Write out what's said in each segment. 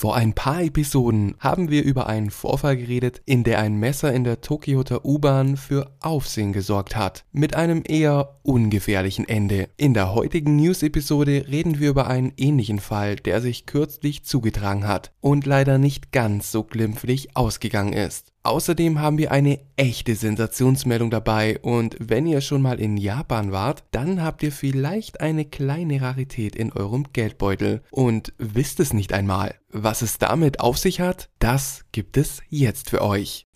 Vor ein paar Episoden haben wir über einen Vorfall geredet, in der ein Messer in der Tokioter U-Bahn für Aufsehen gesorgt hat. Mit einem eher ungefährlichen Ende. In der heutigen News-Episode reden wir über einen ähnlichen Fall, der sich kürzlich zugetragen hat und leider nicht ganz so glimpflich ausgegangen ist. Außerdem haben wir eine echte Sensationsmeldung dabei und wenn ihr schon mal in Japan wart, dann habt ihr vielleicht eine kleine Rarität in eurem Geldbeutel und wisst es nicht einmal. Was es damit auf sich hat, das gibt es jetzt für euch.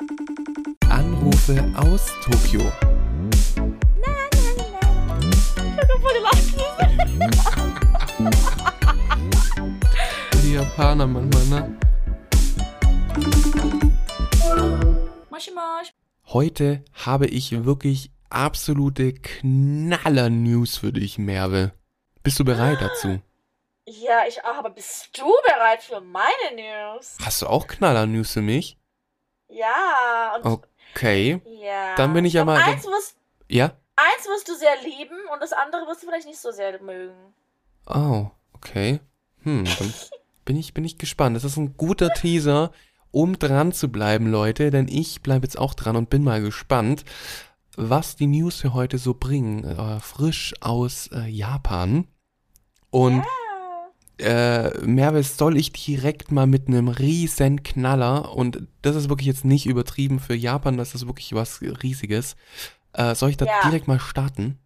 Anrufe aus Tokio. Die Japaner manchmal, ne? Heute habe ich wirklich absolute Knaller-News für dich, Merve. Bist du bereit dazu? Ja, ich auch, aber bist du bereit für meine News? Hast du auch Knaller-News für mich? Ja, und Okay. ja. Dann bin ich ja mal- Eins wirst, Ja? eins wirst du sehr lieben und das andere wirst du vielleicht nicht so sehr mögen. Oh, okay. Hm, dann bin ich, bin ich gespannt. Das ist ein guter Teaser, um dran zu bleiben, Leute, denn ich bleibe jetzt auch dran und bin mal gespannt, was die News für heute so bringen. Äh, frisch aus äh, Japan. Und Ja. äh, Mervis, soll ich direkt mal mit einem riesen Knaller, und das ist wirklich jetzt nicht übertrieben für Japan, das ist wirklich was Riesiges, äh, soll ich da Ja. direkt mal starten?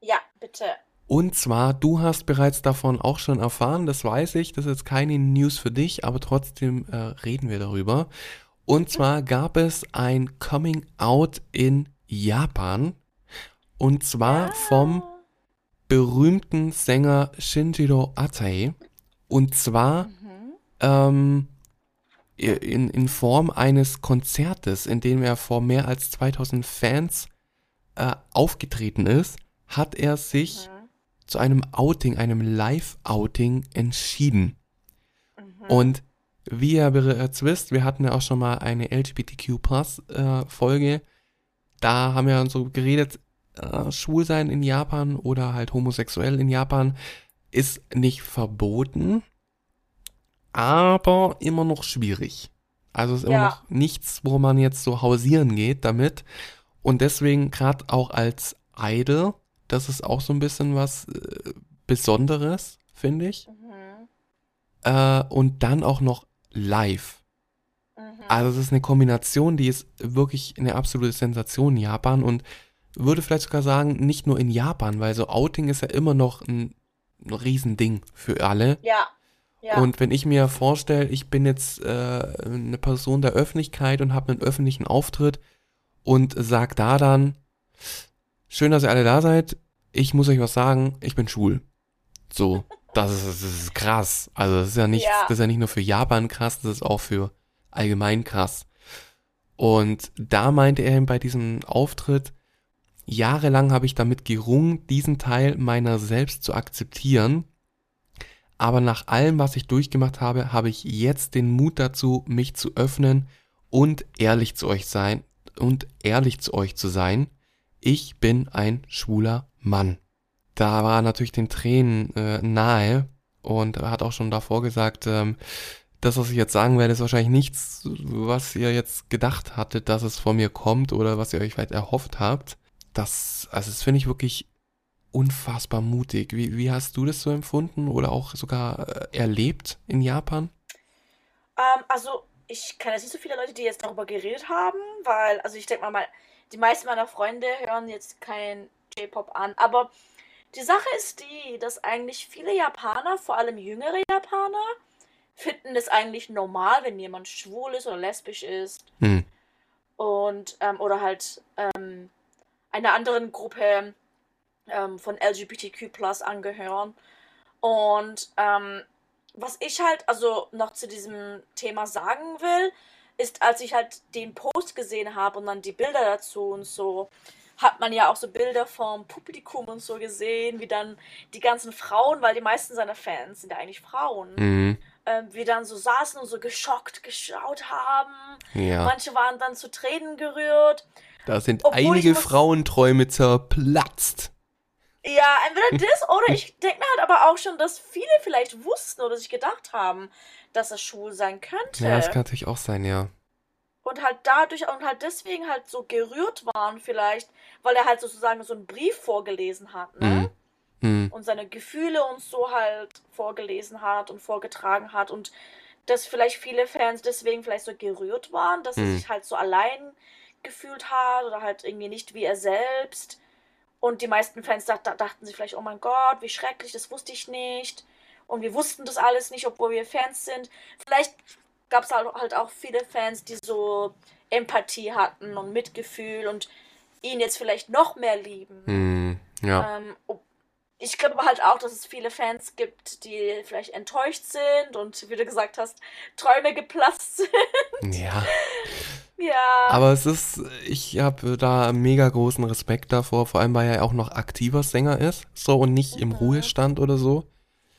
Ja, bitte. Und zwar, du hast bereits davon auch schon erfahren, das weiß ich, das ist jetzt keine News für dich, aber trotzdem äh, reden wir darüber. Und zwar gab es ein Coming Out in Japan, und zwar vom berühmten Sänger Shinjiro Atai. Und zwar Mhm. ähm, in, in Form eines Konzertes, in dem er vor mehr als 2000 Fans äh, aufgetreten ist, hat er sich Mhm. Zu einem Outing, einem Live-Outing entschieden. Mhm. Und wie ihr bereits wisst, wir hatten ja auch schon mal eine LGBTQ-Plus-Folge. da haben wir so geredet, äh, Schwulsein in Japan oder halt homosexuell in Japan ist nicht verboten, aber immer noch schwierig. Also es ist immer Ja. noch nichts, wo man jetzt so hausieren geht damit. Und deswegen gerade auch als Idol, das ist auch so ein bisschen was äh, Besonderes, finde ich. Mhm. Äh, und dann auch noch live. Mhm. Also es ist eine Kombination, die ist wirklich eine absolute Sensation in Japan und würde vielleicht sogar sagen, nicht nur in Japan, weil so Outing ist ja immer noch ein, ein Riesending für alle. Ja. Ja. Und wenn ich mir vorstelle, ich bin jetzt äh, eine Person der Öffentlichkeit und habe einen öffentlichen Auftritt und sag da dann, schön, dass ihr alle da seid, ich muss euch was sagen, ich bin schwul. So, das ist, das ist krass. Also das ist ja nicht, Ja. das ist ja nicht nur für Japan krass, das ist auch für allgemein krass. Und da meinte er bei diesem Auftritt, jahrelang habe ich damit gerungen, diesen Teil meiner selbst zu akzeptieren. Aber nach allem, was ich durchgemacht habe, habe ich jetzt den Mut dazu, mich zu öffnen und ehrlich zu euch sein und ehrlich zu euch zu sein. Ich bin ein schwuler Mann. Da war natürlich den Tränen äh, nahe und hat auch schon davor gesagt, ähm, das, was ich jetzt sagen werde, ist wahrscheinlich nichts, was ihr jetzt gedacht hattet, dass es von mir kommt oder was ihr euch vielleicht erhofft habt. Das, also das finde ich wirklich unfassbar mutig. Wie, wie hast du das so empfunden oder auch sogar äh, erlebt in Japan? Ähm, also, ich kenne jetzt nicht so viele Leute, die jetzt darüber geredet haben, weil, also ich denke mal, die meisten meiner Freunde hören jetzt kein J-Pop an, aber die Sache ist die, dass eigentlich viele Japaner, vor allem jüngere Japaner, finden es eigentlich normal, wenn jemand schwul ist oder lesbisch ist Hm. und ähm, oder halt ähm, einer anderen Gruppe ähm, von LGBTQ angehören. Und ähm, was ich halt also noch zu diesem Thema sagen will, ist, als ich halt den Post gesehen habe und dann die Bilder dazu und so, hat man ja auch so Bilder vom Publikum und so gesehen, wie dann die ganzen Frauen, weil die meisten seiner Fans sind ja eigentlich Frauen, Mhm. ähm, wie dann so saßen und so geschockt geschaut haben. Ja. Manche waren dann zu Tränen gerührt. Da sind Obwohl einige muss- Frauenträume zerplatzt. Ja, entweder das oder ich denke mir halt aber auch schon, dass viele vielleicht wussten oder sich gedacht haben, dass er schwul sein könnte. Ja, das kann natürlich auch sein, ja. Und halt dadurch und halt deswegen halt so gerührt waren vielleicht, weil er halt sozusagen so einen Brief vorgelesen hat, ne? Mhm. Mhm. Und seine Gefühle und so halt vorgelesen hat und vorgetragen hat und dass vielleicht viele Fans deswegen vielleicht so gerührt waren, dass er Mhm. sich halt so allein gefühlt hat oder halt irgendwie nicht wie er selbst. Und die meisten Fans dacht, dachten sich vielleicht, oh mein Gott, wie schrecklich, das wusste ich nicht. Und wir wussten das alles nicht, obwohl wir Fans sind. Vielleicht gab es halt, halt auch viele Fans, die so Empathie hatten und Mitgefühl und ihn jetzt vielleicht noch mehr lieben. Mhm. Ja. Ähm, ich glaube halt auch, dass es viele Fans gibt, die vielleicht enttäuscht sind und wie du gesagt hast, Träume geplatzt sind. Ja. ja. Aber es ist, ich habe da mega großen Respekt davor, vor allem weil er auch noch aktiver Sänger ist, so und nicht im Mhm. Ruhestand oder so.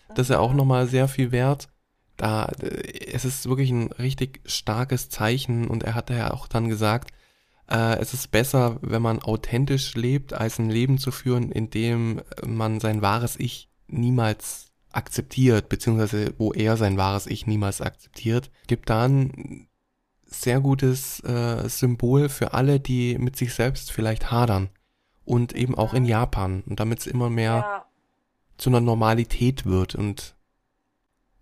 Das ist ja auch nochmal sehr viel wert. Da, äh, es ist wirklich ein richtig starkes Zeichen und er hatte ja auch dann gesagt, äh, es ist besser, wenn man authentisch lebt, als ein Leben zu führen, in dem man sein wahres Ich niemals akzeptiert, beziehungsweise wo er sein wahres Ich niemals akzeptiert. Gibt da ein sehr gutes äh, Symbol für alle, die mit sich selbst vielleicht hadern. Und eben auch in. Japan. Und damit es immer mehr ja, zu einer Normalität wird. Und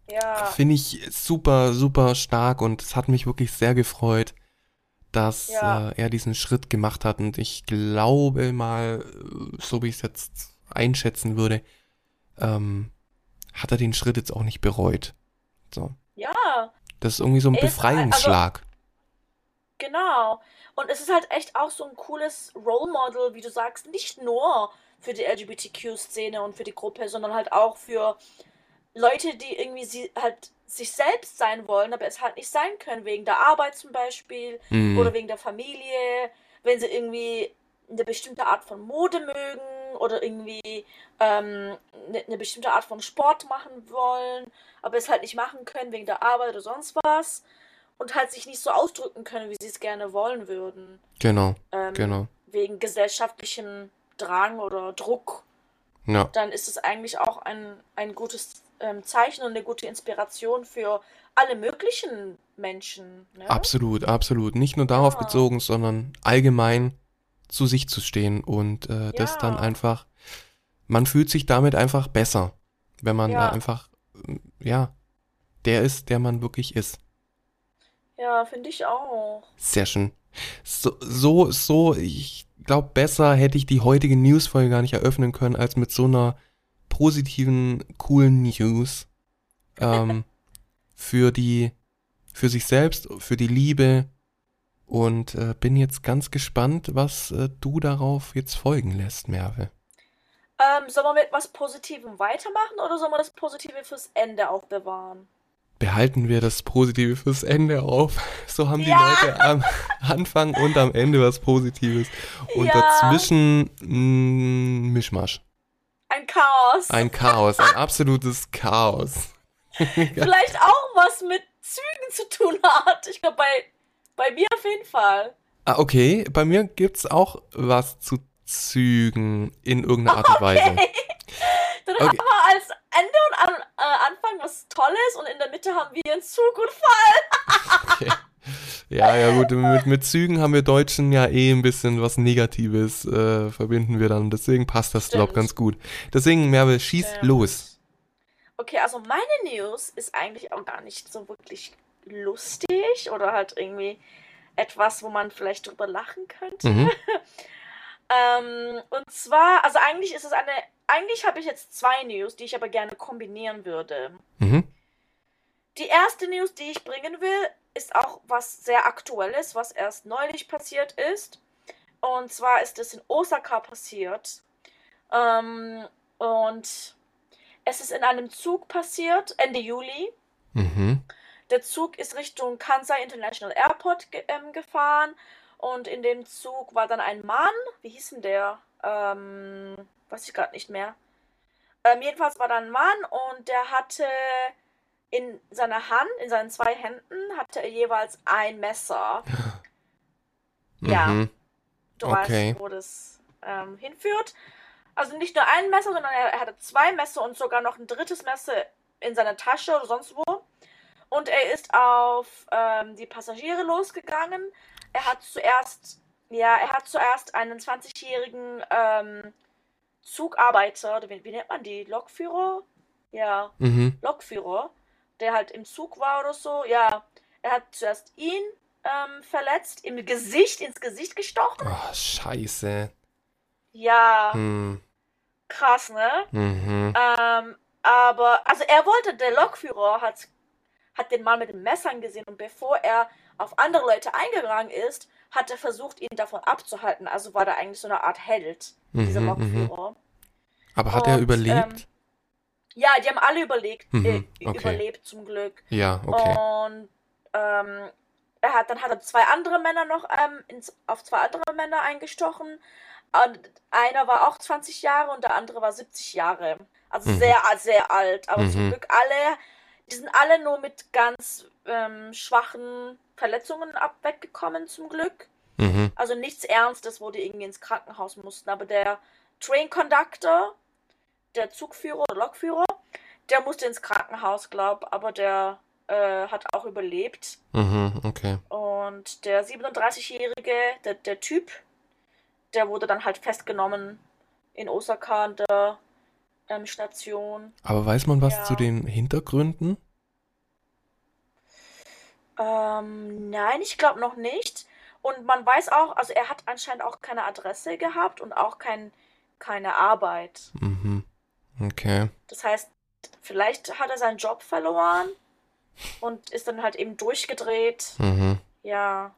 ja, finde ich super, super stark. Und es hat mich wirklich sehr gefreut, dass Ja. äh, er diesen Schritt gemacht hat. Und ich glaube mal, so wie ich es jetzt einschätzen würde, ähm, hat er den Schritt jetzt auch nicht bereut. So. ja, Das ist irgendwie so ein also Befreiungsschlag. Genau. Und es ist halt echt auch so ein cooles Role Model, wie du sagst, nicht nur für die LGBTQ-Szene und für die Gruppe, sondern halt auch für Leute, die irgendwie sie halt sich selbst sein wollen, aber es halt nicht sein können, wegen der Arbeit zum Beispiel Mhm. oder wegen der Familie, wenn sie irgendwie eine bestimmte Art von Mode mögen oder irgendwie ähm, eine, eine bestimmte Art von Sport machen wollen, aber es halt nicht machen können wegen der Arbeit oder sonst was und halt sich nicht so ausdrücken können, wie sie es gerne wollen würden, Genau, ähm, genau. wegen gesellschaftlichem Drang oder Druck, Ja. dann ist es eigentlich auch ein, ein gutes ähm, Zeichen und eine gute Inspiration für alle möglichen Menschen. Ne? Absolut, absolut. Nicht nur darauf Ja. bezogen, sondern allgemein zu sich zu stehen und äh, das Ja. dann einfach, man fühlt sich damit einfach besser, wenn man da einfach, ja, der ist, der man wirklich ist. Ja, finde ich auch. Sehr schön. So, so, so ich glaube, besser hätte ich die heutige Newsfolge gar nicht eröffnen können, als mit so einer positiven, coolen News ähm, für die, für sich selbst, für die Liebe und äh, bin jetzt ganz gespannt, was äh, du darauf jetzt folgen lässt, Merve. Ähm, sollen wir mit was Positivem weitermachen oder sollen wir das Positive fürs Ende aufbewahren? Behalten wir das Positive fürs Ende auf. So haben die Ja. Leute am Anfang und am Ende was Positives. Und Ja. dazwischen mh, Mischmasch. Ein Chaos. Ein Chaos, ein absolutes Chaos. Vielleicht auch was mit Zügen zu tun hat. Ich glaube, bei, bei mir auf jeden Fall. Ah, okay, bei mir gibt's auch was zu Zügen in irgendeiner Art und Weise. Dann Okay. haben wir als Ende und an, äh, Tolles und in der Mitte haben wir einen Zugunfall. Okay. Ja, ja gut, mit, mit Zügen haben wir Deutschen ja eh ein bisschen was Negatives, äh, verbinden wir dann. Deswegen passt das, glaub Stimmt. ganz gut. Deswegen, Merve, schieß Stimmt. los. Okay, also meine News ist eigentlich auch gar nicht so wirklich lustig oder halt irgendwie etwas, wo man vielleicht drüber lachen könnte. Mhm. Ähm, und zwar, also eigentlich ist es eine, eigentlich habe ich jetzt zwei News, die ich aber gerne kombinieren würde. Mhm. Die erste News, die ich bringen will, ist auch was sehr Aktuelles, was erst neulich passiert ist. Und zwar ist es in Osaka passiert. Ähm, und es ist in einem Zug passiert, Ende Juli. Mhm. Der Zug ist Richtung Kansai International Airport ge ähm, gefahren. Und in dem Zug war dann ein Mann. Wie hieß denn der? Ähm, weiß ich gerade nicht mehr. Ähm, jedenfalls war da ein Mann und der hatte in seiner Hand, in seinen zwei Händen, hatte er jeweils ein Messer. Ja. Mhm. Du Okay. weißt, wo das ähm, hinführt. Also nicht nur ein Messer, sondern er, er hatte zwei Messer und sogar noch ein drittes Messer in seiner Tasche oder sonst wo. Und er ist auf ähm, die Passagiere losgegangen. Er hat zuerst, ja, er hat zuerst einen 20-jährigen ähm, Zugarbeiter, wie, wie, nennt man die? Lokführer? Ja, Mhm. Lokführer, der halt im Zug war oder so. Ja, er hat zuerst ihn ähm, verletzt, im Gesicht, ins Gesicht gestochen. Oh, scheiße. Ja, Hm. krass, ne? Mhm. Ähm, aber, also er wollte, der Lokführer hat, hat den Mann mit den Messern gesehen und bevor er auf andere Leute eingegangen ist, hat er versucht, ihn davon abzuhalten. Also war der eigentlich so eine Art Held, dieser Mhm, mhm. Lokführer. Aber hat er Und, überlebt? ähm, Ja, die haben alle überlegt, Mhm, äh, okay. überlebt zum Glück. ja, okay. Und ähm, er hat, dann hat er zwei andere Männer noch ähm, ins, auf zwei andere Männer eingestochen. Und einer war auch 20 Jahre und der andere war 70 Jahre. Also Mhm. sehr, sehr alt. Aber zum Mhm. Glück alle, die sind alle nur mit ganz ähm, schwachen Verletzungen ab weggekommen, zum Glück. Mhm. Also nichts Ernstes, wo die irgendwie ins Krankenhaus mussten. Aber der Train Conductor, der Zugführer oder Lokführer, der musste ins Krankenhaus, glaub, aber der äh, hat auch überlebt. Mhm. Okay. Und der 37-Jährige, der, der Typ, der wurde dann halt festgenommen in Osaka an der ähm, Station. Aber weiß man was Ja. zu den Hintergründen? Ähm, nein, ich glaube noch nicht. Und man weiß auch, also er hat anscheinend auch keine Adresse gehabt und auch kein, keine Arbeit. Mhm. Okay. Das heißt, vielleicht hat er seinen Job verloren und ist dann halt eben durchgedreht. Mhm. Ja.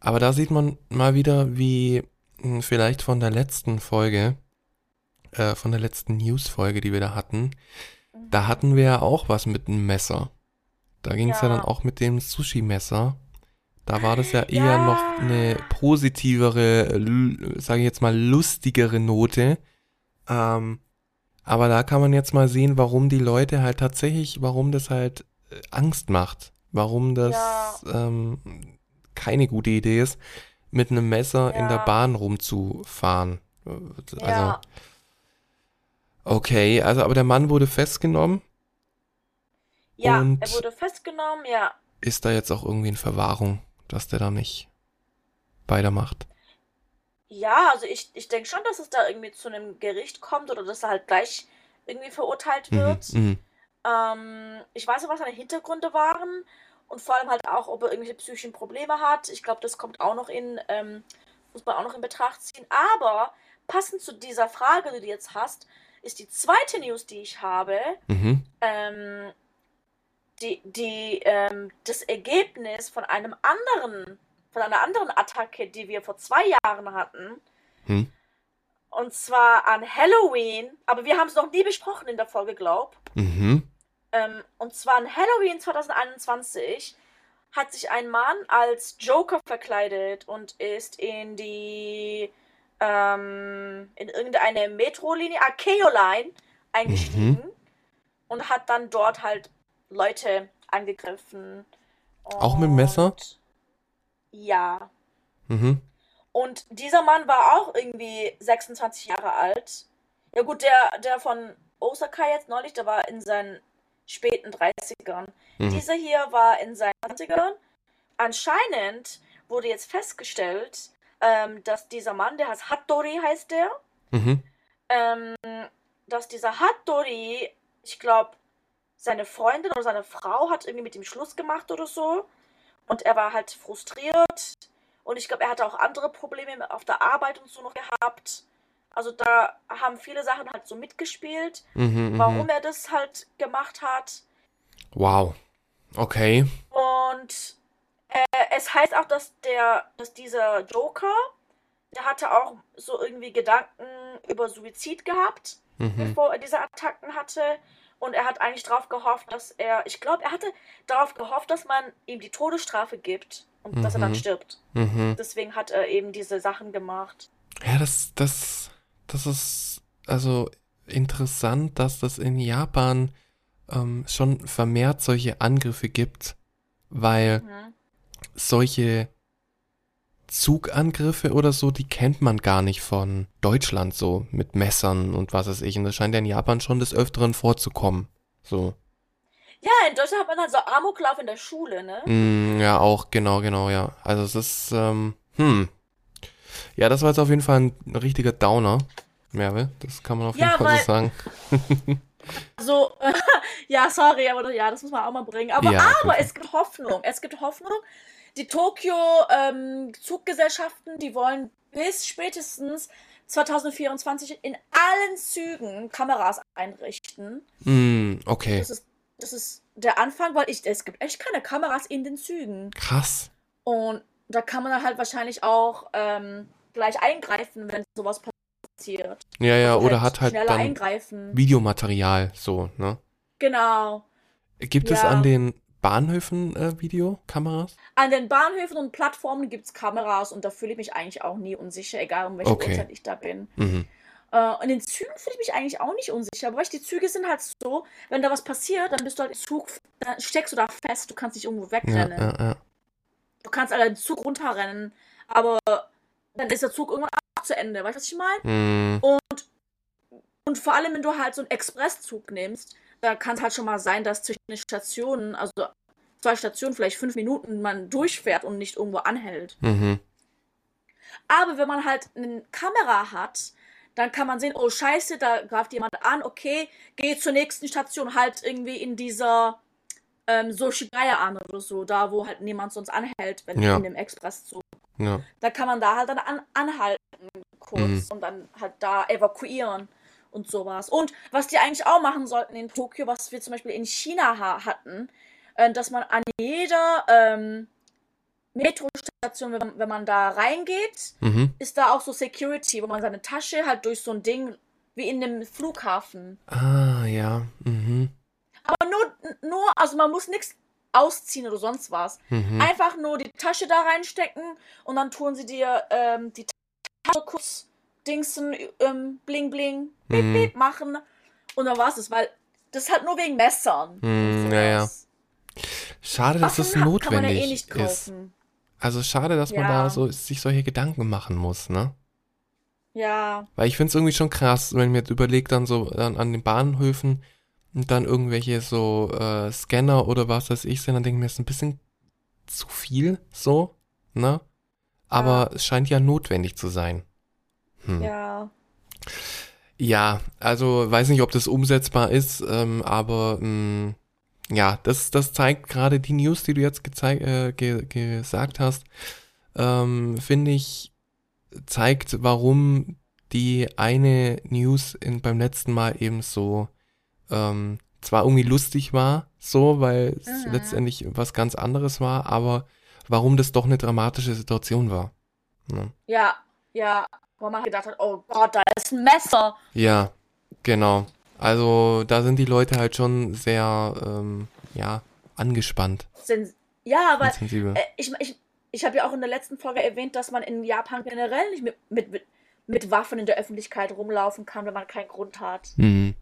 Aber da sieht man mal wieder, wie mh, vielleicht von der letzten Folge, äh, von der letzten News-Folge, die wir da hatten, da hatten wir ja auch was mit einem Messer. Da ging es ja. Ja. dann auch mit dem Sushi-Messer. Da war das ja eher Ja. noch eine positivere, sage ich jetzt mal, lustigere Note. Ähm, aber da kann man jetzt mal sehen, warum die Leute halt tatsächlich, warum das halt äh, Angst macht. Warum das Ja. ähm, keine gute Idee ist, mit einem Messer in der Ja. Bahn rumzufahren. Also, Ja. okay, also aber der Mann wurde festgenommen. Ja, er wurde festgenommen, ja. Ist da jetzt auch irgendwie in Verwahrung, dass der da nicht weitermacht? Ja, also ich, ich denke schon, dass es da irgendwie zu einem Gericht kommt oder dass er halt gleich irgendwie verurteilt Mhm, wird. mhm, Ähm, ich weiß nicht, was seine Hintergründe waren und vor allem halt auch, ob er irgendwelche psychischen Probleme hat. Ich glaube, das kommt auch noch in, ähm, muss man auch noch in Betracht ziehen. Aber passend zu dieser Frage, die du jetzt hast, ist die zweite News, die ich habe, mhm. ähm, die, die, ähm, das Ergebnis von einem anderen, von einer anderen Attacke, die wir vor zwei Jahren hatten. Hm. Und zwar an Halloween, aber wir haben es noch nie besprochen in der Folge, glaub. Mhm. Ähm, und zwar an Halloween 2021 hat sich ein Mann als Joker verkleidet und ist in die ähm, in irgendeine Metrolinie, Akeo Line eingestiegen und hat dann dort halt Leute angegriffen. Auch mit dem Messer? Ja. Mhm. Und dieser Mann war auch irgendwie 26 Jahre alt. Ja gut, der, der von Osaka jetzt neulich, der war in seinen späten 30ern. Mhm. Dieser hier war in seinen 20ern. Anscheinend wurde jetzt festgestellt, ähm, dass dieser Mann, der heißt Hattori, heißt der, Mhm. ähm, dass dieser Hattori, ich glaube, seine Freundin oder seine Frau hat irgendwie mit ihm Schluss gemacht oder so. Und er war halt frustriert. Und ich glaube, er hatte auch andere Probleme auf der Arbeit und so noch gehabt. Also da haben viele Sachen halt so mitgespielt, Mhm. warum Mhm. er das halt gemacht hat. Wow. Okay. Und äh, es heißt auch, dass der, dass dieser Joker, der hatte auch so irgendwie Gedanken über Suizid gehabt, Mhm. bevor er diese Attacken hatte. Und er hat eigentlich darauf gehofft, dass er, ich glaube, er hatte darauf gehofft, dass man ihm die Todesstrafe gibt und dass er dann Mhm. stirbt. Mhm. Deswegen hat er eben diese Sachen gemacht. Ja, das, das, das ist also interessant, dass das in Japan ähm, schon vermehrt solche Angriffe gibt, weil Mhm. solche Zugangriffe oder so, die kennt man gar nicht von Deutschland so mit Messern und was weiß ich. Und das scheint ja in Japan schon des Öfteren vorzukommen. So. Ja, in Deutschland hat man halt so Amoklauf in der Schule, ne? Mm, ja, auch, genau, genau, ja. Also es ist, ähm, hm. Ja, das war jetzt auf jeden Fall ein richtiger Downer, Merve. Das kann man auf jeden Ja, Fall weil- so sagen. So, ja, sorry, aber ja, das muss man auch mal bringen. Aber, Ja, aber jeden es gibt Hoffnung. Es gibt Hoffnung. Die Tokio ähm, die wollen bis spätestens 2024 in allen Zügen Kameras einrichten. Mm, okay. Das ist, das ist der Anfang, weil ich, es gibt echt keine Kameras in den Zügen. Krass. Und da kann man dann halt wahrscheinlich auch ähm, gleich eingreifen, wenn sowas passiert. Ja, ja, Also oder hat halt dann eingreifen. Videomaterial, so, ne? Genau. Gibt es Ja. an den Bahnhöfen äh, Videokameras? An den Bahnhöfen und Plattformen gibt es Kameras und da fühle ich mich eigentlich auch nie unsicher, egal um welche Okay. Uhrzeit ich da bin. Mhm. Äh, in den Zügen fühle ich mich eigentlich auch nicht unsicher, aber die Züge sind halt so, wenn da was passiert, dann bist du halt im Zug, dann steckst du da fest, du kannst nicht irgendwo Ja, wegrennen. ja, ja. Du kannst halt den Zug runterrennen, aber dann ist der Zug irgendwann auch zu Ende, weißt du, was ich meine? Mm, Und vor allem, wenn du halt so einen Expresszug nimmst, da kann es halt schon mal sein, dass zwischen den Stationen, also zwei Stationen, vielleicht fünf Minuten, man durchfährt und nicht irgendwo anhält. mhm. Aber wenn man halt eine Kamera hat, dann kann man sehen, oh scheiße, da greift jemand an, okay, geh zur nächsten Station, halt irgendwie in dieser ähm, Soshigaya an oder so, da wo halt niemand sonst anhält, wenn Ja. in dem Expresszug. Ja. Da kann man da halt dann an, anhalten kurz Mhm. und dann halt da evakuieren und sowas. Und was die eigentlich auch machen sollten in Tokio, was wir zum Beispiel in China ha hatten, äh, dass man an jeder ähm, Metrostation, wenn man, wenn man da reingeht, Mhm. ist da auch so Security, wo man seine Tasche halt durch so ein Ding wie in einem Flughafen. Ah, ja. Mhm. Aber nur, nur also man muss nichts ausziehen oder sonst was. Mhm. Einfach nur die Tasche da reinstecken und dann tun sie dir ähm, die Tasche kurz Dingsen, ähm, bling bling, beep, Mhm. beep machen und dann war's es, weil das ist halt nur wegen Messern. Mhm, ja, ja. Schade, dass es Waffen hat- kann man ja notwendig eh nicht ist. kaufen. Also schade, dass man Ja. da so sich solche Gedanken machen muss, ne? Ja, Weil ich find's irgendwie schon krass, wenn ich mir jetzt überlege, dann so an, an den Bahnhöfen und dann irgendwelche so äh, Scanner oder was weiß ich sind, dann denke ich mir, das ist ein bisschen zu viel, so, ne? Aber es scheint ja notwendig zu sein. Hm. ja. Ja, also weiß nicht, ob das umsetzbar ist, ähm, aber mh, ja, das, das zeigt gerade die News, die du jetzt gezeigt, äh, ge gesagt hast, ähm, finde ich, zeigt, warum die eine News in, beim letzten Mal eben so ähm, zwar irgendwie lustig war, so, weil es Mhm. letztendlich was ganz anderes war, aber warum das doch eine dramatische Situation war. Ne? Ja, ja. Wo man gedacht hat, oh Gott, da ist ein Messer. Ja, genau. Also da sind die Leute halt schon sehr, ähm, ja, angespannt Sen- Ja, aber äh, ich, ich, ich habe ja auch in der letzten Folge erwähnt, dass man in Japan generell nicht mit, mit, mit, mit Waffen in der Öffentlichkeit rumlaufen kann, wenn man keinen Grund hat. Mhm.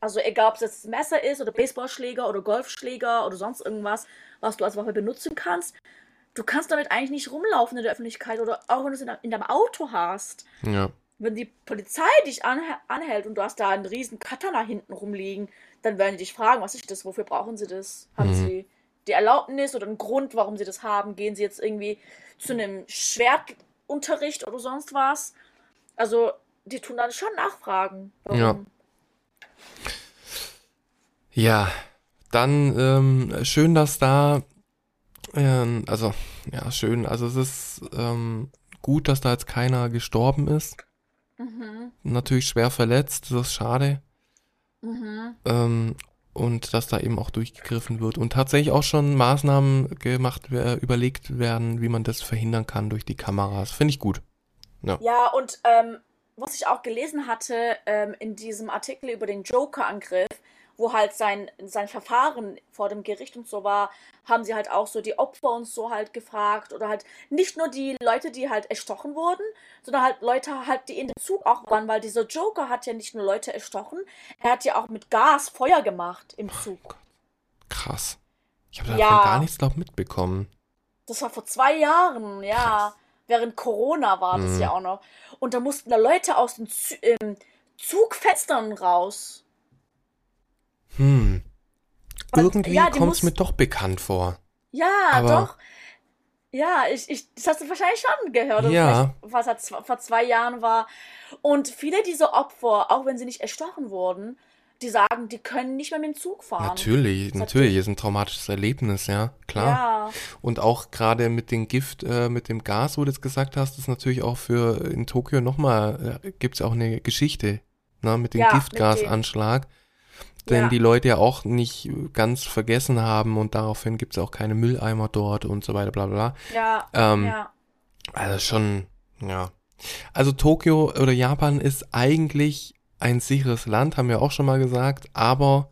Also egal, ob es jetzt ein Messer ist oder Baseballschläger oder Golfschläger oder sonst irgendwas, was du als Waffe benutzen kannst. Du kannst damit eigentlich nicht rumlaufen in der Öffentlichkeit oder auch wenn du es in, in deinem Auto hast. Ja. Wenn die Polizei dich anh anhält und du hast da einen riesen Katana hinten rumliegen, dann werden die dich fragen, was ist das, wofür brauchen sie das? Haben Mhm. sie die Erlaubnis oder einen Grund, warum sie das haben? Gehen sie jetzt irgendwie zu einem Schwertunterricht oder sonst was? Also, die tun dann schon nachfragen. Warum. Ja. Ja, dann ähm, schön, dass da, ähm, also ja, schön, also es ist ähm, gut, dass da jetzt keiner gestorben ist. Mhm. Natürlich schwer verletzt, das ist schade. Mhm. Ähm, und dass da eben auch durchgegriffen wird und tatsächlich auch schon Maßnahmen gemacht, überlegt werden, wie man das verhindern kann durch die Kameras. Finde ich gut. Ja, und ähm, was ich auch gelesen hatte ähm, in diesem Artikel über den Joker-Angriff, wo halt sein, sein Verfahren vor dem Gericht und so war, haben sie halt auch so die Opfer und so halt gefragt oder halt nicht nur die Leute, die halt erstochen wurden, sondern halt Leute halt, die in dem Zug auch waren, weil dieser Joker hat ja nicht nur Leute erstochen, er hat ja auch mit Gas Feuer gemacht im Zug. Krass. Ich habe Ja. davon gar nichts, glaub mitbekommen. Das war vor zwei Jahren, ja. Während Corona war das Mhm. ja auch noch. Und da mussten da Leute aus den Zü ähm, Zugfenstern raus. Hm. irgendwie ja, kommt es mir doch bekannt vor. Ja, Aber- doch. Ja, ich, ich, das hast du wahrscheinlich schon gehört, Ja. was zw- vor zwei Jahren war. Und viele dieser Opfer, auch wenn sie nicht erstochen wurden, die sagen, die können nicht mehr mit dem Zug fahren. Natürlich, Das natürlich, ist ein traumatisches Erlebnis, ja, klar. Ja, Und auch gerade mit dem Gift, äh, mit dem Gas, wo du jetzt gesagt hast, ist natürlich auch für in Tokio nochmal, äh, gibt es auch eine Geschichte, ne, mit dem Ja, mit Giftgasanschlag. Denn Ja. die Leute ja auch nicht ganz vergessen haben und daraufhin gibt es auch keine Mülleimer dort und so weiter, bla bla bla. ja, Ähm, ja. Also schon, ja. Also Tokio oder Japan ist eigentlich ein sicheres Land, haben wir auch schon mal gesagt, aber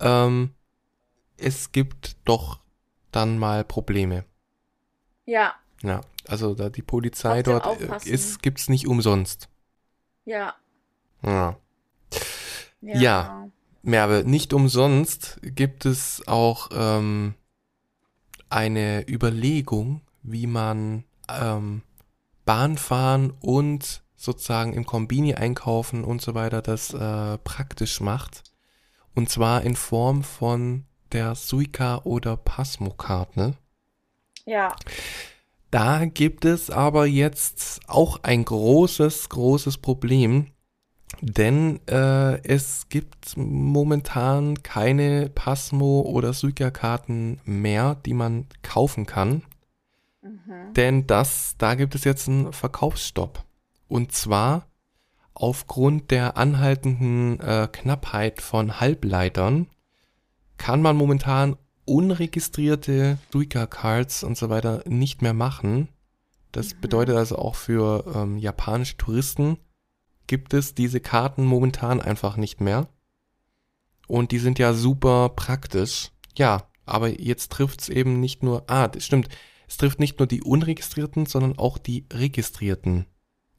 ähm, es gibt doch dann mal Probleme. Ja, Ja, also da die Polizei dort äh, aufpassen. ist, gibt's nicht umsonst. ja, Ja. ja. Ja. Merve, nicht umsonst gibt es auch ähm, eine Überlegung, wie man ähm, Bahnfahren und sozusagen im Kombini einkaufen und so weiter das äh, praktisch macht. Und zwar in Form von der Suica oder Pasmo-Karte. Ja, Da gibt es aber jetzt auch ein großes, großes Problem, denn äh, es gibt momentan keine Pasmo- oder Suica-Karten mehr, die man kaufen kann, mhm. denn das, da gibt es jetzt einen Verkaufsstopp. Und zwar aufgrund der anhaltenden äh, Knappheit von Halbleitern kann man momentan unregistrierte Suica-Cards und so weiter nicht mehr machen. Das Mhm. bedeutet also auch für ähm, japanische Touristen gibt es diese Karten momentan einfach nicht mehr. Und die sind ja super praktisch. Ja, aber jetzt trifft es eben nicht nur, ah, das stimmt, es trifft nicht nur die unregistrierten, sondern auch die registrierten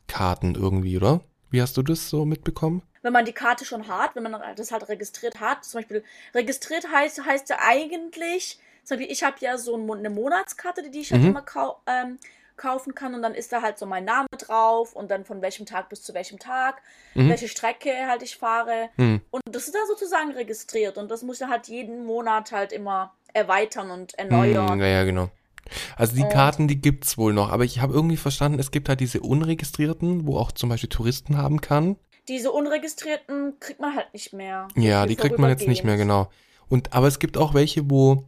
Karten irgendwie, oder? Wie hast du das so mitbekommen? Wenn man die Karte schon hat, wenn man das halt registriert hat, zum Beispiel registriert heißt, heißt ja eigentlich, zum Beispiel ich habe ja so eine Monatskarte, die ich halt Mhm. immer ähm, kaufen kann und dann ist da halt so mein Name drauf und dann von welchem Tag bis zu welchem Tag, Mhm. welche Strecke halt ich fahre Hm. und das ist dann sozusagen registriert und das muss ich halt jeden Monat halt immer erweitern und erneuern. ja, ja, genau. Also die Karten, die gibt's wohl noch, aber ich habe irgendwie verstanden, es gibt halt diese unregistrierten, wo auch zum Beispiel Touristen haben kann. Diese unregistrierten kriegt man halt nicht mehr. Ja, die kriegt man jetzt nicht mehr, genau. Und aber es gibt auch welche, wo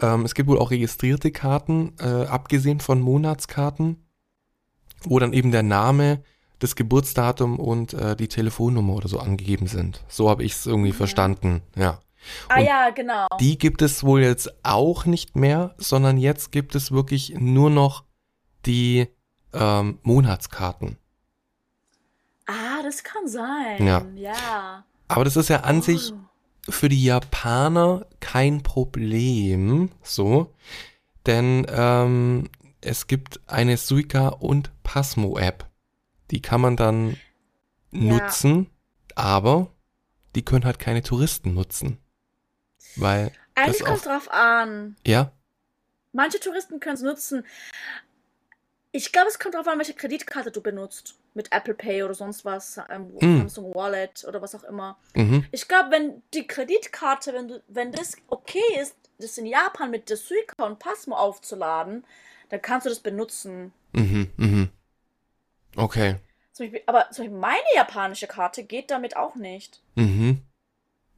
ähm, es gibt wohl auch registrierte Karten, äh, abgesehen von Monatskarten, wo dann eben der Name, das Geburtsdatum und äh, die Telefonnummer oder so angegeben sind. So habe ich es irgendwie Ja. verstanden, ja. Ah Und ja, genau. Die gibt es wohl jetzt auch nicht mehr, sondern jetzt gibt es wirklich nur noch die ähm, Monatskarten. Ah, das kann sein. Ja. Ja. Aber das ist ja an sich Oh. Für die Japaner kein Problem, so, denn ähm, es gibt eine Suica und Pasmo App. Die kann man dann Ja. nutzen, aber die können halt keine Touristen nutzen. Weil, Eigentlich kommt es drauf an. ja, Manche Touristen können es nutzen. Ich glaube, es kommt drauf an, welche Kreditkarte du benutzt. Mit Apple Pay oder sonst was, ähm, Mm. Samsung Wallet oder was auch immer. mhm, Ich glaube, wenn die Kreditkarte, wenn du, wenn das okay ist, das in Japan mit der Suica und Pasmo aufzuladen, dann kannst du das benutzen. mhm, mhm. Okay, Zum Beispiel, aber zum Beispiel meine japanische Karte geht damit auch nicht. mhm.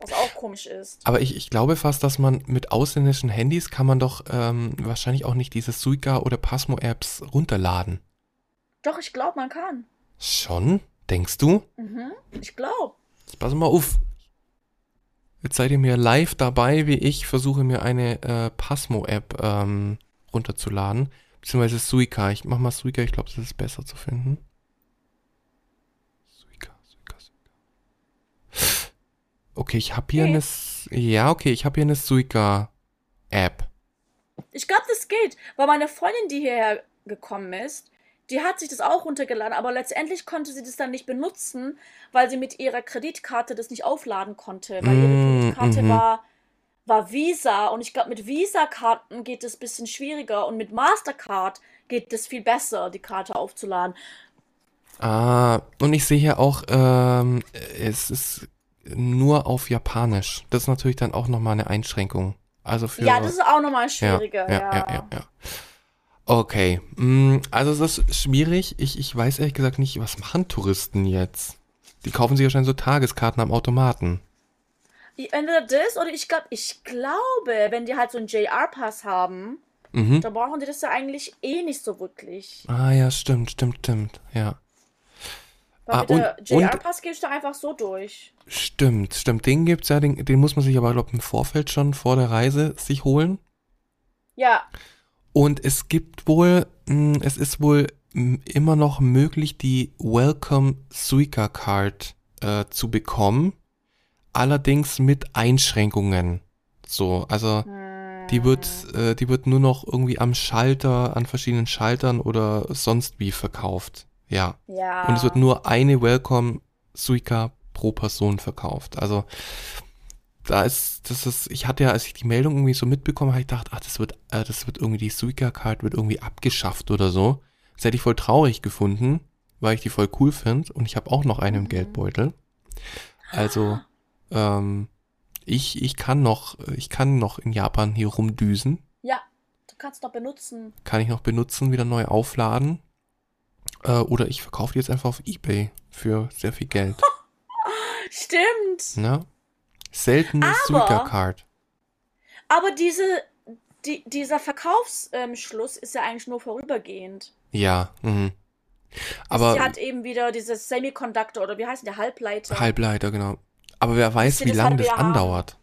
Was auch komisch ist. Aber ich, ich glaube fast, dass man mit ausländischen Handys kann man doch ähm, wahrscheinlich auch nicht diese Suica oder Pasmo-Apps runterladen. Doch, ich glaube, man kann. Schon? Denkst du? Mhm, ich glaube. Jetzt pass mal auf. Jetzt seid ihr mir live dabei, wie ich versuche mir eine äh, Pasmo-App ähm, runterzuladen. Beziehungsweise Suica. Ich mach mal Suica, ich glaube, das ist besser zu finden. Suica, Suica, Suica. Okay, ich habe hier Okay. eine. Ja, okay, ich habe hier eine Suica-App. Ich glaube, das geht, weil meine Freundin, die hierher gekommen ist, die hat sich das auch runtergeladen, aber letztendlich konnte sie das dann nicht benutzen, weil sie mit ihrer Kreditkarte das nicht aufladen konnte, weil ihre Mm, Kreditkarte mhm. war, war Visa und ich glaube, mit Visa-Karten geht es ein bisschen schwieriger und mit Mastercard geht es viel besser, die Karte aufzuladen. Ah, und ich sehe hier auch, ähm, es ist nur auf Japanisch. Das ist natürlich dann auch nochmal eine Einschränkung. Also für. Ja, das ist auch nochmal schwieriger, ja, ja. ja, ja, ja. Okay, mm, also es ist schwierig. Ich, ich weiß ehrlich gesagt nicht, was machen Touristen jetzt? Die kaufen sich wahrscheinlich so Tageskarten am Automaten. Entweder das oder ich glaube, ich glaube, wenn die halt so einen JR-Pass haben, Mhm. dann brauchen die das ja eigentlich eh nicht so wirklich. Ah ja, stimmt, stimmt, stimmt. Ja. Ah, mit der und- JR-Pass gehst du einfach so durch. Stimmt, stimmt. Den gibt's ja, den, den muss man sich aber, glaube im Vorfeld schon vor der Reise sich holen. Ja, Und es gibt wohl, mh, es ist wohl mh, immer noch möglich, die Welcome Suica Card äh, zu bekommen. Allerdings mit Einschränkungen. So, also die wird, äh, die wird nur noch irgendwie am Schalter, an verschiedenen Schaltern oder sonst wie verkauft. Ja. ja. Und es wird nur eine Welcome Suica pro Person verkauft. Also da ist, das ist, ich hatte ja, als ich die Meldung irgendwie so mitbekommen habe, ich gedacht, ach, das wird, äh, das wird irgendwie, die Suica Card wird irgendwie abgeschafft oder so. Das hätte ich voll traurig gefunden, weil ich die voll cool finde und ich habe auch noch eine im Mhm. Geldbeutel. Also, ähm, ich, ich kann noch, ich kann noch in Japan hier rumdüsen, Ja, du kannst noch benutzen. kann ich noch benutzen, wieder neu aufladen. Äh, oder ich verkaufe die jetzt einfach auf Ebay für sehr viel Geld. Stimmt. Ne? Seltene Suica Card. Aber diese, die, dieser Verkaufsschluss ist ja eigentlich nur vorübergehend. Ja, mhm. Sie Aber hat eben wieder dieses Semiconductor oder wie heißt der Halbleiter. Halbleiter, genau. Aber wer weiß, sie wie lange das andauert.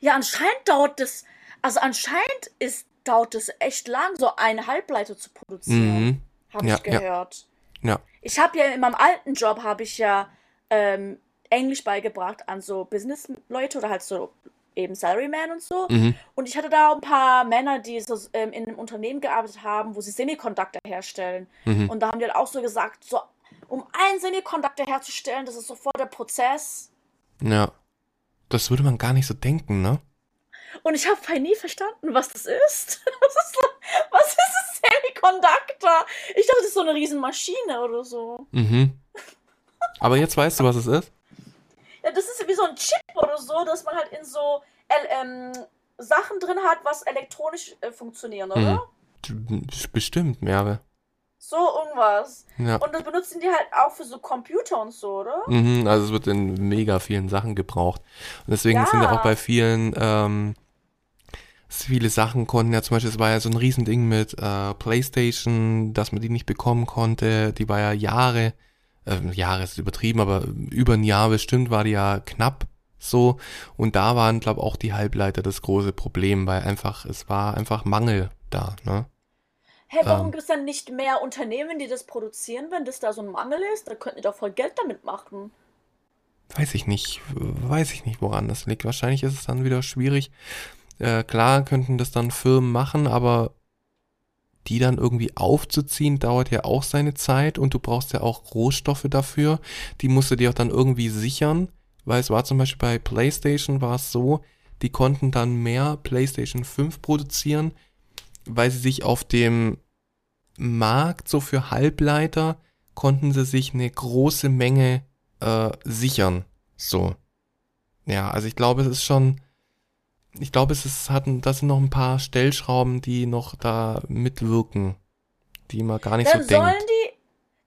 Ja, anscheinend dauert das, also anscheinend ist, dauert es echt lang, so einen Halbleiter zu produzieren. Mhm. Habe Ja, ich gehört. Ja. Ich habe ja in meinem alten Job habe ich ja ähm, Englisch beigebracht an so Business-Leute oder halt so eben Salaryman und so. Mhm. Und ich hatte da ein paar Männer, die so ähm, in einem Unternehmen gearbeitet haben, wo sie Semiconductor herstellen. Mhm. Und da haben die halt auch so gesagt, so um einen Semiconductor herzustellen, das ist sofort der Prozess. Ja. Das würde man gar nicht so denken, ne? Und ich habe nie verstanden, was das ist. Was ist, was ist ein Semiconductor? Ich dachte, das ist so eine Riesenmaschine oder so. Mhm. Aber jetzt weißt du, was es ist? Ja, das ist wie so ein Chip oder so, dass man halt in so ähm, Sachen drin hat, was elektronisch äh, funktionieren, oder? Mhm. Bestimmt, Merve. So irgendwas. Ja. Und das benutzen die halt auch für so Computer und so, oder? Mhm, also es wird in mega vielen Sachen gebraucht. Und deswegen Ja. sind ja auch bei vielen, ähm, viele Sachen konnten ja zum Beispiel, es war ja so ein Riesending mit äh, Playstation, dass man die nicht bekommen konnte. Die war ja Jahre, äh, Jahre ist übertrieben, aber über ein Jahr bestimmt war die ja knapp so. Und da waren, glaube auch die Halbleiter das große Problem, weil einfach, es war einfach Mangel da, ne? Hä, warum Ähm. gibt es dann nicht mehr Unternehmen, die das produzieren, wenn das da so ein Mangel ist? Da könnten die doch voll Geld damit machen. Weiß ich nicht, weiß ich nicht, woran das liegt. Wahrscheinlich ist es dann wieder schwierig. Äh, klar könnten das dann Firmen machen, aber die dann irgendwie aufzuziehen, dauert ja auch seine Zeit und du brauchst ja auch Rohstoffe dafür. Die musst du dir auch dann irgendwie sichern, weil es war zum Beispiel bei PlayStation war es so, die konnten dann mehr PlayStation 5 produzieren, weil sie sich auf dem Markt so für Halbleiter konnten sie sich eine große Menge äh, sichern. So. Ja, also ich glaube, es ist schon, ich glaube, es ist, hatten, das sind noch ein paar Stellschrauben, die noch da mitwirken, die man gar nicht Dann so sollen denkt. die,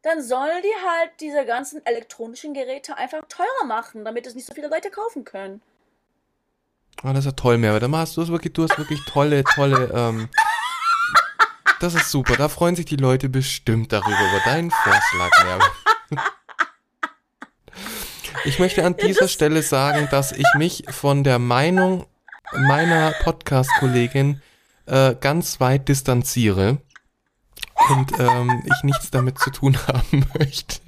dann sollen die halt diese ganzen elektronischen Geräte einfach teurer machen, damit es nicht so viele Leute kaufen können. Ah, das ist ja toll, Merve. Dann hast du es wirklich, du hast wirklich tolle, tolle, ähm, das ist super. Da freuen sich die Leute bestimmt darüber, über deinen Vorschlag, Merve. Ich möchte an dieser Stelle sagen, dass ich mich von der Meinung meiner Podcast-Kollegin äh, ganz weit distanziere und ähm, ich nichts damit zu tun haben möchte.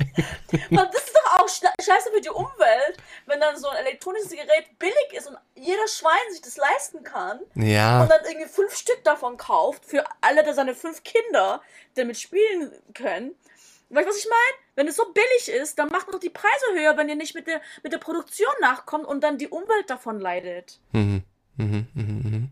Und das ist doch auch scheiße für die Umwelt, wenn dann so ein elektronisches Gerät billig ist und jeder Schwein sich das leisten kann Ja, und dann irgendwie fünf Stück davon kauft für alle der seine fünf Kinder, damit spielen können. Weißt du, was ich meine? Wenn es so billig ist, dann macht doch die Preise höher, wenn ihr nicht mit der, mit der Produktion nachkommt und dann die Umwelt davon leidet. Mhm. Mhm, mhm, mhm.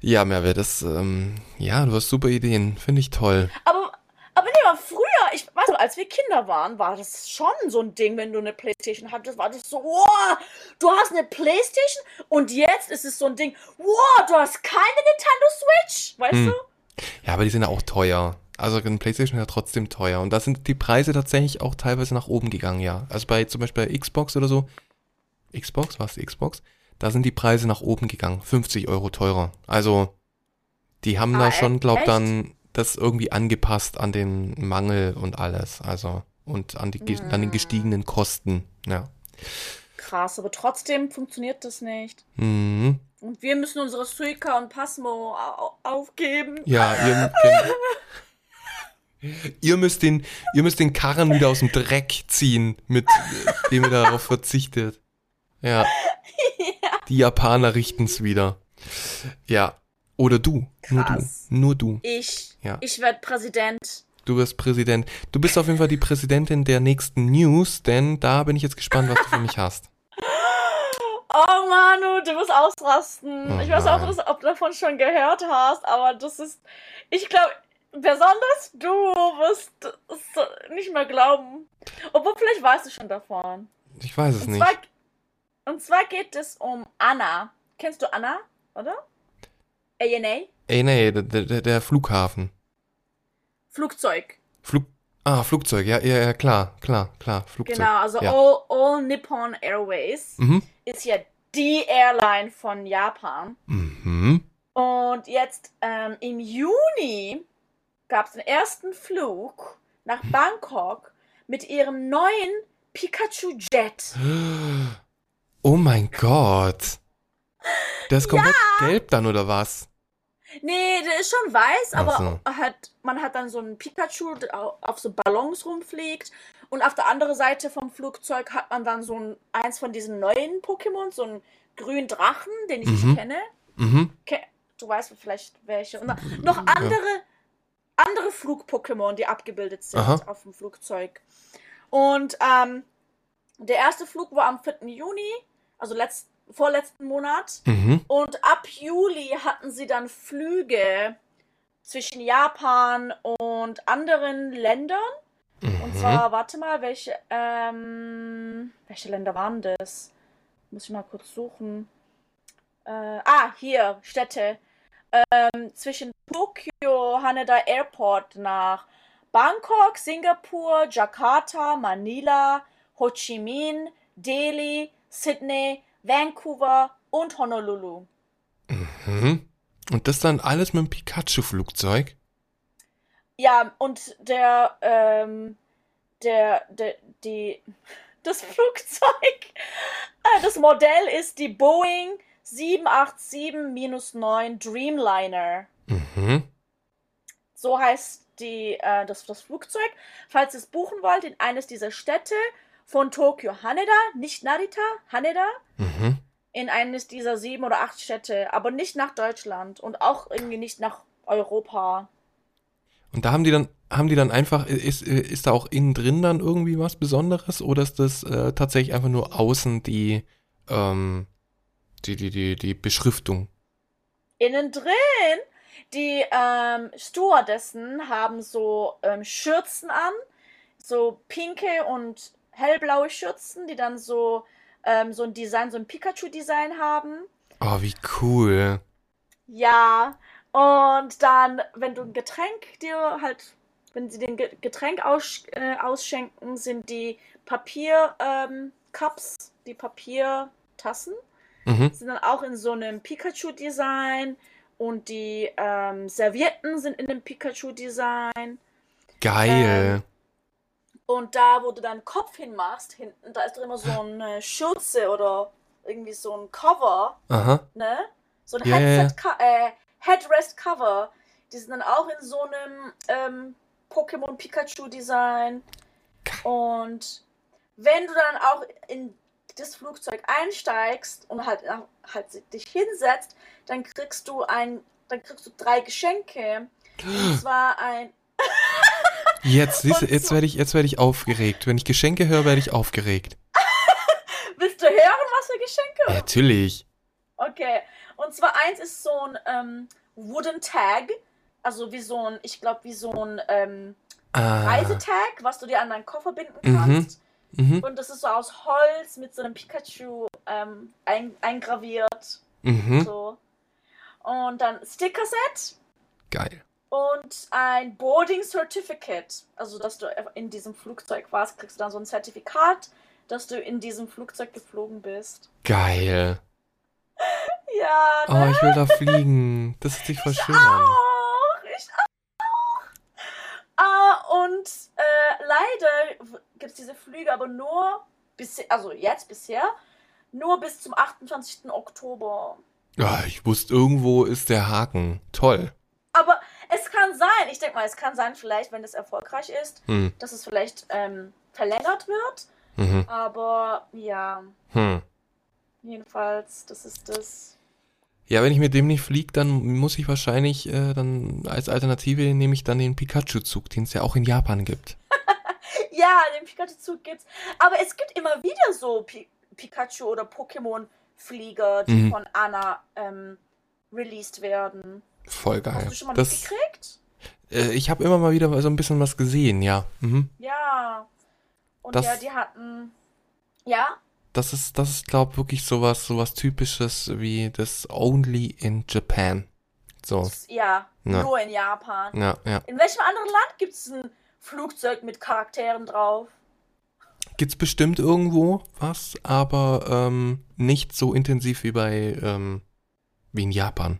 Ja, Merve, das, ähm, ja, du hast super Ideen, finde ich toll. Aber, aber nee, aber früher, ich weiß noch, als wir Kinder waren, war das schon so ein Ding, wenn du eine Playstation hattest, war das so, wow, du hast eine Playstation und jetzt ist es so ein Ding, wow, du hast keine Nintendo Switch, weißt Hm. du? Ja, aber die sind ja auch teuer. Also ein PlayStation ist ja trotzdem teuer. Und da sind die Preise tatsächlich auch teilweise nach oben gegangen, ja. Also bei zum Beispiel bei Xbox oder so. Xbox, was Xbox? Da sind die Preise nach oben gegangen. 50 Euro teurer. Also die haben Ah, da schon, e- glaub echt? dann das irgendwie angepasst an den Mangel und alles. Also und an die ge- an den Hm. gestiegenen Kosten. Ja. Krass, aber trotzdem funktioniert das nicht. Mhm. Und wir müssen unsere Suica und Pasmo au aufgeben. Ja, ihr, ihr, müsst den, ihr müsst den Karren wieder aus dem Dreck ziehen, mit dem ihr darauf verzichtet. Ja. Die Japaner richten's wieder. Ja. Oder du. Nur Krass. du. Nur du. Ich, Ja. ich werde Präsident. Du wirst Präsident. Du bist auf jeden Fall die Präsidentin der nächsten News, denn da bin ich jetzt gespannt, was du für mich hast. Oh Manu, du wirst ausrasten. Oh ich weiß auch, ob du davon schon gehört hast, aber das ist, ich glaube, besonders du wirst es nicht mehr glauben. Obwohl, vielleicht weißt du schon davon. Ich weiß es Und nicht. Und zwar geht es um Anna. Kennst du Anna, oder? ANA? Der, der, der Flughafen. Flugzeug. Flug. Ah, Flugzeug, ja, ja, ja, klar, klar, klar, Flugzeug. Genau, also ja. All, All Nippon Airways Mhm. ist ja die Airline von Japan. Mhm. Und jetzt ähm, im Juni gab es den ersten Flug nach Bangkok mit ihrem neuen Pikachu Jet. Oh mein Gott. Der ist komplett gelb dann, oder was? Nee, der ist schon weiß, aber so. hat, man hat dann so einen Pikachu, der au- auf so Ballons rumfliegt. Und auf der anderen Seite vom Flugzeug hat man dann so ein, eins von diesen neuen Pokémon, so einen grünen Drachen, den ich Mhm. nicht kenne. Mhm. Ke du weißt vielleicht welche. Und noch andere, andere Flug-Pokémon, die abgebildet sind Aha. auf dem Flugzeug. Und ähm, der erste Flug war am 4. Juni, also letzt, vorletzten Monat. Mhm. Und ab Juli hatten sie dann Flüge zwischen Japan und anderen Ländern. Und Mhm. zwar, warte mal, welche, ähm, welche Länder waren das? Muss ich mal kurz suchen. Äh, ah, hier, Städte. Ähm, zwischen Tokio, Haneda Airport nach Bangkok, Singapur, Jakarta, Manila, Ho Chi Minh, Delhi, Sydney, Vancouver und Honolulu. Mhm. Und das dann alles mit dem Pikachu-Flugzeug? Ja, und der, ähm, der, der, die, das Flugzeug, äh, das Modell ist die Boeing 787-9 Dreamliner. Mhm. So heißt die, äh, das, das Flugzeug. Falls ihr es buchen wollt, in eines dieser Städte von Tokio, Haneda, nicht Narita, Haneda, Mhm. in eines dieser sieben oder acht Städte, aber nicht nach Deutschland und auch irgendwie nicht nach Europa. Und da haben die dann, haben die dann einfach, ist, ist da auch innen drin dann irgendwie was Besonderes oder ist das äh, tatsächlich einfach nur außen die, ähm, die, die, die, die Beschriftung? Innen drin, die ähm, Stewardessen haben so ähm, Schürzen an, so pinke und hellblaue Schürzen, die dann so, ähm, so ein Design, so ein Pikachu-Design haben. Oh, wie cool. Ja, und dann, wenn du ein Getränk dir halt, wenn sie den Ge- Getränk aus, äh, ausschenken, sind die Papier, ähm, Cups, die Papiertassen, Mhm. sind dann auch in so einem Pikachu-Design und die ähm, Servietten sind in dem Pikachu-Design. Geil. Und da, wo du deinen Kopf hinmachst, hinten, da ist doch immer so eine Schürze oder irgendwie so ein Cover, Aha. ne? So ein ja. Headset, Co- äh, Headrest-Cover. Die sind dann auch in so einem ähm, Pokémon Pikachu-Design. Und wenn du dann auch in das Flugzeug einsteigst und halt, halt dich hinsetzt, dann kriegst du ein, dann kriegst du drei Geschenke. Und zwar ein, Jetzt, siehst du, jetzt werde ich, jetzt werde ich aufgeregt. Wenn ich Geschenke höre, werde ich aufgeregt. willst du hören, was für Geschenke? Ja, natürlich. Okay. Und zwar eins ist so ein ähm, Wooden Tag. Also wie so ein, ich glaube, wie so ein, ähm, Ah. Reisetag, was du dir an deinen Koffer binden Mhm. kannst. Mhm. Und das ist so aus Holz mit so einem Pikachu ähm, ein, eingraviert. Mhm. So. Und dann Sticker-Set Geil. Und ein Boarding Certificate. Also, dass du in diesem Flugzeug warst, kriegst du dann so ein Zertifikat, dass du in diesem Flugzeug geflogen bist. Geil. Ja, Oh, ne? ich will da fliegen. Das hört sich voll schön an. auch. Ich auch. Ah, und äh, leider gibt es diese Flüge aber nur, bis, also jetzt bisher, nur bis zum 28. Oktober. Ja, ich wusste, irgendwo ist der Haken. Toll. Aber es kann sein, ich denke mal, es kann sein, vielleicht, wenn es erfolgreich ist, Hm. dass es vielleicht ähm, verlängert wird. Mhm. Aber ja, Hm. jedenfalls, das ist das. Ja, wenn ich mit dem nicht fliege, dann muss ich wahrscheinlich äh, dann als Alternative nehme ich dann den Pikachu-Zug, den es ja auch in Japan gibt. Ja, den Pikachu-Zug gibt's. Aber es gibt immer wieder so Pi Pikachu- oder Pokémon-Flieger, die Mhm. von Anna ähm, released werden. Voll geil. Hast du schon mal das, mitgekriegt? äh, ich habe immer mal wieder so ein bisschen was gesehen, ja. Mhm. Ja. Und Das- ja, die hatten. Ja? Das ist, das ist, glaube wirklich sowas, sowas typisches wie das Only in Japan. So, Ja, Ja. nur in Japan. ja, ja. In welchem anderen Land gibt es ein Flugzeug mit Charakteren drauf? Gibt's bestimmt irgendwo was, aber ähm, nicht so intensiv wie bei ähm, wie in Japan.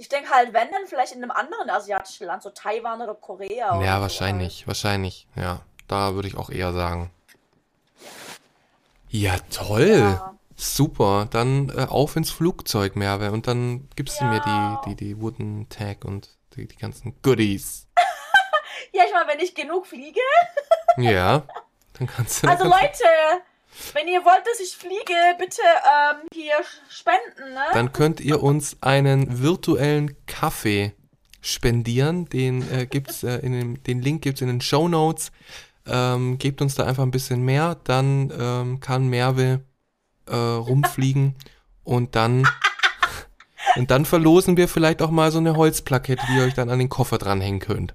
Ich denke halt, wenn dann vielleicht in einem anderen asiatischen Land, so Taiwan oder Korea. oder Ja, so wahrscheinlich, wahrscheinlich. Ja, da würde ich auch eher sagen. Ja, toll. Ja. Super. Dann äh, auf ins Flugzeug, Merve. Und dann gibst du mir Ja. die, die, die Wooden Tag und die, die ganzen Goodies. Ja, ich meine, wenn ich genug fliege. Ja. Dann kannst du. Also Leute, wenn ihr wollt, dass ich fliege, bitte ähm, hier spenden, ne? dann könnt ihr uns einen virtuellen Kaffee spendieren. Den äh, gibt's äh, in dem, den Link gibt's in den Show Notes. Ähm, gebt uns da einfach ein bisschen mehr, dann ähm, kann Merve äh, rumfliegen und dann und dann verlosen wir vielleicht auch mal so eine Holzplakette, die ihr euch dann an den Koffer dranhängen könnt.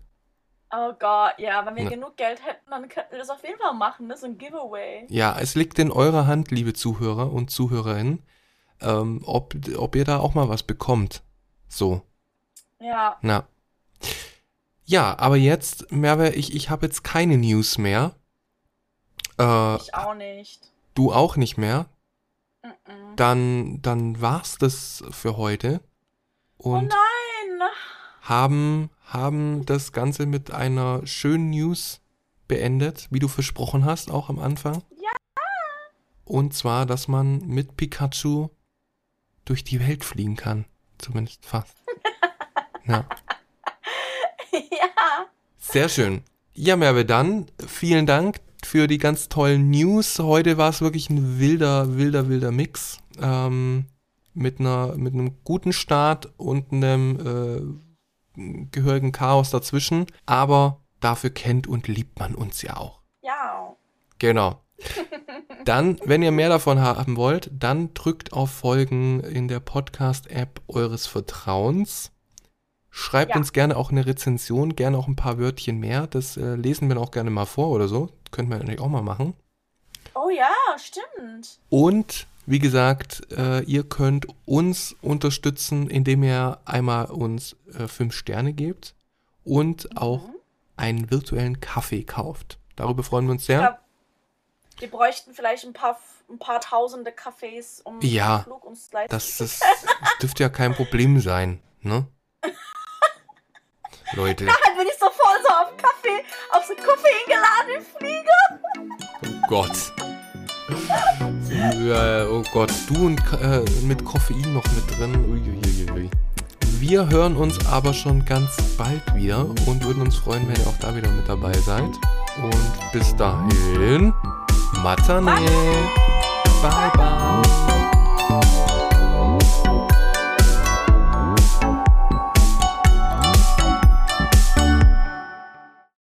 Oh Gott, ja, wenn wir Ja. genug Geld hätten, dann könnten wir das auf jeden Fall machen, ne? So ein Giveaway. Ja, es liegt in eurer Hand, liebe Zuhörer und Zuhörerinnen, ähm, ob, ob ihr da auch mal was bekommt. So, Ja. na. Ja, aber jetzt, Merve, ich, ich habe jetzt keine News mehr. Äh, Ich auch nicht. du auch nicht mehr. Mm-mm. Dann, dann war's das für heute. Oh Und nein! haben, haben das Ganze mit einer schönen News beendet, wie du versprochen hast, auch am Anfang. Ja. Und zwar, dass man mit Pikachu durch die Welt fliegen kann. Zumindest fast. ja. ja. Sehr schön. Ja, Merve, dann vielen Dank für die ganz tollen News. Heute war es wirklich ein wilder, wilder, wilder Mix. Ähm, mit, einer, mit einem guten Start und einem äh, gehörigen Chaos dazwischen. Aber dafür kennt und liebt man uns ja auch. Ja. Genau. Dann, wenn ihr mehr davon haben wollt, dann drückt auf Folgen in der Podcast-App eures Vertrauens. Schreibt Ja. uns gerne auch eine Rezension, gerne auch ein paar Wörtchen mehr. Das äh, lesen wir auch gerne mal vor oder so. Könnten wir natürlich auch mal machen. Oh ja, stimmt. Und wie gesagt, äh, ihr könnt uns unterstützen, indem ihr einmal uns äh, fünf Sterne gebt und auch Mhm. einen virtuellen Kaffee kauft. Darüber freuen wir uns sehr. Ja. Wir bräuchten vielleicht ein paar, ein paar tausende Kaffees, um Ja, den Flug uns leisten Das, das, das dürfte ja kein Problem sein, ne? Leute, Dann bin ich so voll so auf Kaffee, auf so koffeingeladenen Flieger. oh Gott. Ja, oh Gott, du und, äh, mit Koffein noch mit drin. Uiuiuiui. Wir hören uns aber schon ganz bald wieder und würden uns freuen, wenn ihr auch da wieder mit dabei seid. Und bis dahin, Matane. Bye,